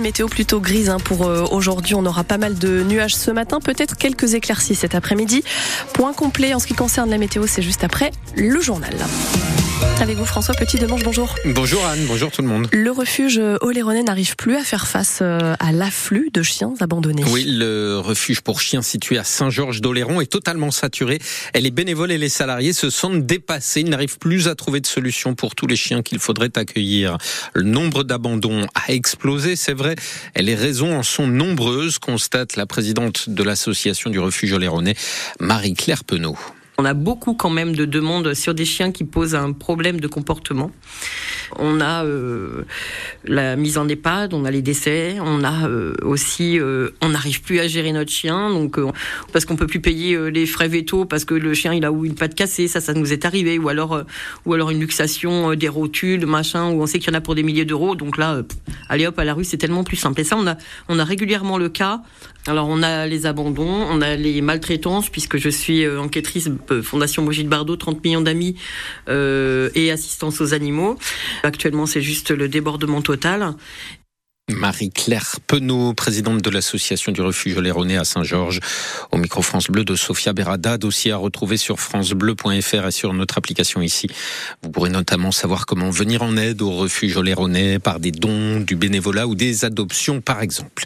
météo plutôt grise hein, pour euh, aujourd'hui. On aura pas mal de nuages ce matin, peut-être quelques éclaircies cet après-midi. Point complet en ce qui concerne la météo, c'est juste après le journal. Avec vous François Petit Demange, bonjour. Bonjour Anne, bonjour tout le monde. Le refuge Oléronais n'arrive plus à faire face euh, à l'afflux de chiens abandonnés. Oui, le refuge pour chiens situé à Saint-Georges d'Oléron est totalement saturé. Et les bénévoles et les salariés se sentent dépassés. Ils n'arrivent plus à trouver de solution pour tous les chiens qu'il faudrait accueillir. Le nombre d'abandons a explosé, c'est vrai. Et les raisons en sont nombreuses, constate la présidente de l'association du refuge Oléronais, Marie-Claire Penaud. On a beaucoup quand même de demandes sur des chiens qui posent un problème de comportement. On a euh, la mise en EHPAD, on a les décès, on a euh, aussi, euh, on n'arrive plus à gérer notre chien, donc parce qu'on peut plus payer les frais vétos parce que le chien il a ou une patte cassée, ça ça nous est arrivé, ou alors ou alors une luxation, des rotules, machin, où on sait qu'il y en a pour des milliers d'euros, donc là, allez hop à la rue, c'est tellement plus simple. Et ça on a on a régulièrement le cas. Alors on a les abandons, on a les maltraitances puisque je suis enquêtrice Fondation Brigitte Bardot, 30 millions d'amis et assistance aux animaux. Actuellement, c'est juste le débordement total. Marie-Claire Penaud, présidente de l'association du refuge Léroné à Saint-Georges, au micro France Bleu de Sophia Berada, dossier à retrouver sur francebleu.fr et sur notre application ici. Vous pourrez notamment savoir comment venir en aide au refuge Léronais par des dons, du bénévolat ou des adoptions par exemple.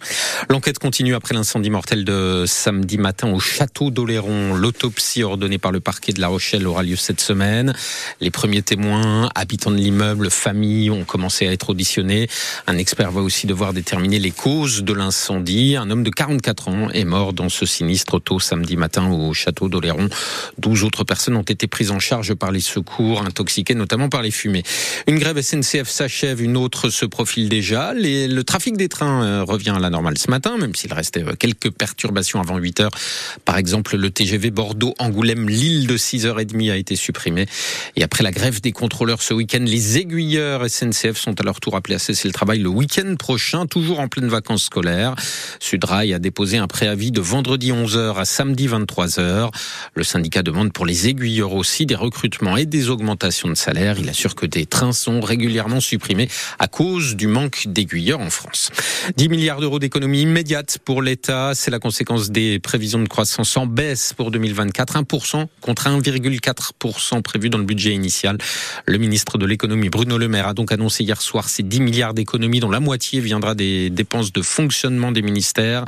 L'enquête continue après l'incendie mortel de samedi matin au château d'Oléron. L'autopsie ordonnée par le parquet de La Rochelle aura lieu cette semaine. Les premiers témoins, habitants de l'immeuble, familles ont commencé à être auditionnés. Un expert va aussi devoir déterminer les causes de l'incendie. Un homme de 44 ans est mort dans ce sinistre tôt samedi matin au château d'Oléron. 12 autres personnes ont été prises en charge par les secours, intoxiquées notamment par les fumées. Une grève SNCF s'achève, une autre se profile déjà. le trafic des trains euh, revient à la normale ce matin, même s'il restait euh, quelques perturbations avant 8 heures. Par exemple, le TGV Bordeaux-Angoulême-Lille de 6h30 a été supprimé. Et après la grève des contrôleurs ce week-end, les aiguilleurs SNCF sont à leur tour appelés à cesser le travail le week-end prochain toujours en pleine vacances scolaires. Sudrail a déposé un préavis de vendredi 11h à samedi 23h. Le syndicat demande pour les aiguilleurs aussi des recrutements et des augmentations de salaire. Il assure que des trains sont régulièrement supprimés à cause du manque d'aiguilleurs en France. 10 milliards d'euros d'économie immédiate pour l'État, c'est la conséquence des prévisions de croissance en baisse pour 2024, 1% contre 1,4% prévu dans le budget initial. Le ministre de l'économie Bruno Le Maire a donc annoncé hier soir ces 10 milliards d'économies dont la moitié viendra des dépenses de fonctionnement des ministères,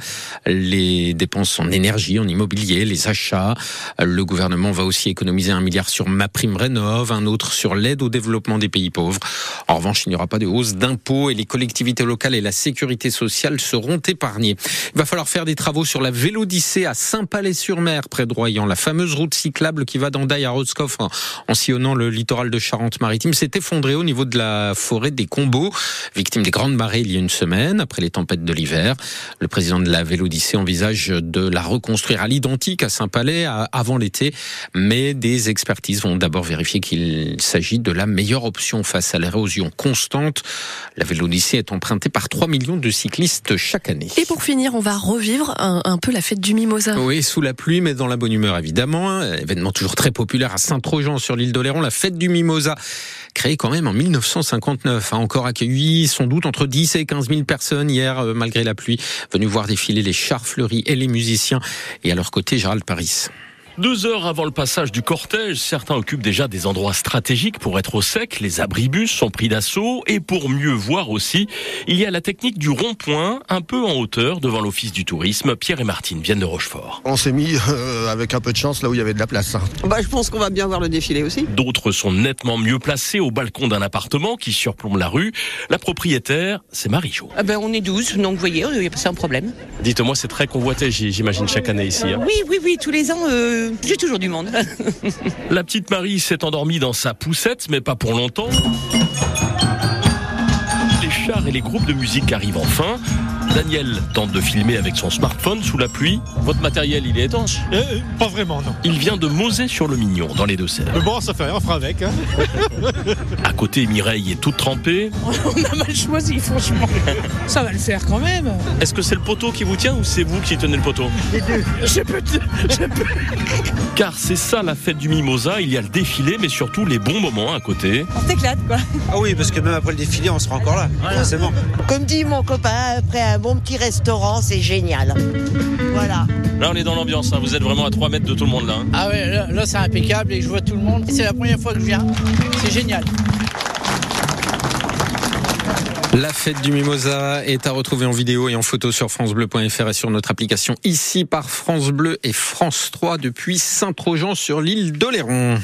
les dépenses en énergie, en immobilier, les achats. Le gouvernement va aussi économiser un milliard sur ma prime rénov, un autre sur l'aide au développement des pays pauvres. En revanche, il n'y aura pas de hausse d'impôts et les collectivités locales et la sécurité sociale seront épargnées. Il va falloir faire des travaux sur la Vélodyssée à Saint-Palais-sur-Mer, près de Royan. La fameuse route cyclable qui va d'Andaille à Roscoff en sillonnant le littoral de Charente-Maritime s'est effondrée au niveau de la forêt des Combos, victime des grandes marées il semaine après les tempêtes de l'hiver. Le président de la Vélodyssée envisage de la reconstruire à l'identique à Saint-Palais avant l'été, mais des expertises vont d'abord vérifier qu'il s'agit de la meilleure option face à l'érosion constante. La Vélodyssée est empruntée par 3 millions de cyclistes chaque année. Et pour finir, on va revivre un, peu la fête du Mimosa. Oui, sous la pluie, mais dans la bonne humeur évidemment. Événement toujours très populaire à Saint-Trojan sur l'île d'Oléron, la fête du Mimosa, créée quand même en 1959, a encore accueilli sans doute entre 10 et 15 000 personnes hier, euh, malgré la pluie, venues voir défiler les chars fleuris et les musiciens. Et à leur côté, Gérald Paris. Deux heures avant le passage du cortège, certains occupent déjà des endroits stratégiques pour être au sec. Les abribus sont pris d'assaut et pour mieux voir aussi, il y a la technique du rond-point, un peu en hauteur devant l'office du tourisme. Pierre et Martine viennent de Rochefort. On s'est mis euh, avec un peu de chance là où il y avait de la place. Hein. Bah, je pense qu'on va bien voir le défilé aussi. D'autres sont nettement mieux placés au balcon d'un appartement qui surplombe la rue. La propriétaire, c'est Marie-Jo. Ah ben, on est 12, donc vous voyez, il n'y a pas un problème. Dites-moi, c'est très convoité, j'imagine, chaque année ici. Hein. Oui, oui, oui, tous les ans. Euh, j'ai toujours du monde. La petite Marie s'est endormie dans sa poussette, mais pas pour longtemps. Les chars et les groupes de musique arrivent enfin. Daniel tente de filmer avec son smartphone sous la pluie. Votre matériel, il est étanche? Euh, pas vraiment, non. Il vient de Mosée-sur-le-Mignon, dans les Deux-Sèvres. Mais bon, ça fait rien, on fera avec. Hein. À côté, Mireille est toute trempée. On a mal choisi, franchement. Ça va le faire quand même. Est-ce que c'est le poteau qui vous tient ou c'est vous qui tenez le poteau? Je peux te- je peux- Car c'est ça la fête du Mimosa, il y a le défilé mais surtout les bons moments à côté. On s'éclate, quoi. Ah oui, parce que même après le défilé, on sera encore là. Forcément. Comme dit mon copain, après un bon petit restaurant, c'est génial. Voilà. Là on est dans l'ambiance, hein. vous êtes vraiment à 3 mètres de tout le monde là. hein. Ah ouais, là, là, c'est impeccable et je vois tout le monde. C'est la première fois que je viens. C'est génial. La fête du Mimosa est à retrouver en vidéo et en photo sur francebleu.fr et sur notre application ici par France Bleu et France 3 depuis Saint-Trojan sur l'île d'Oléron.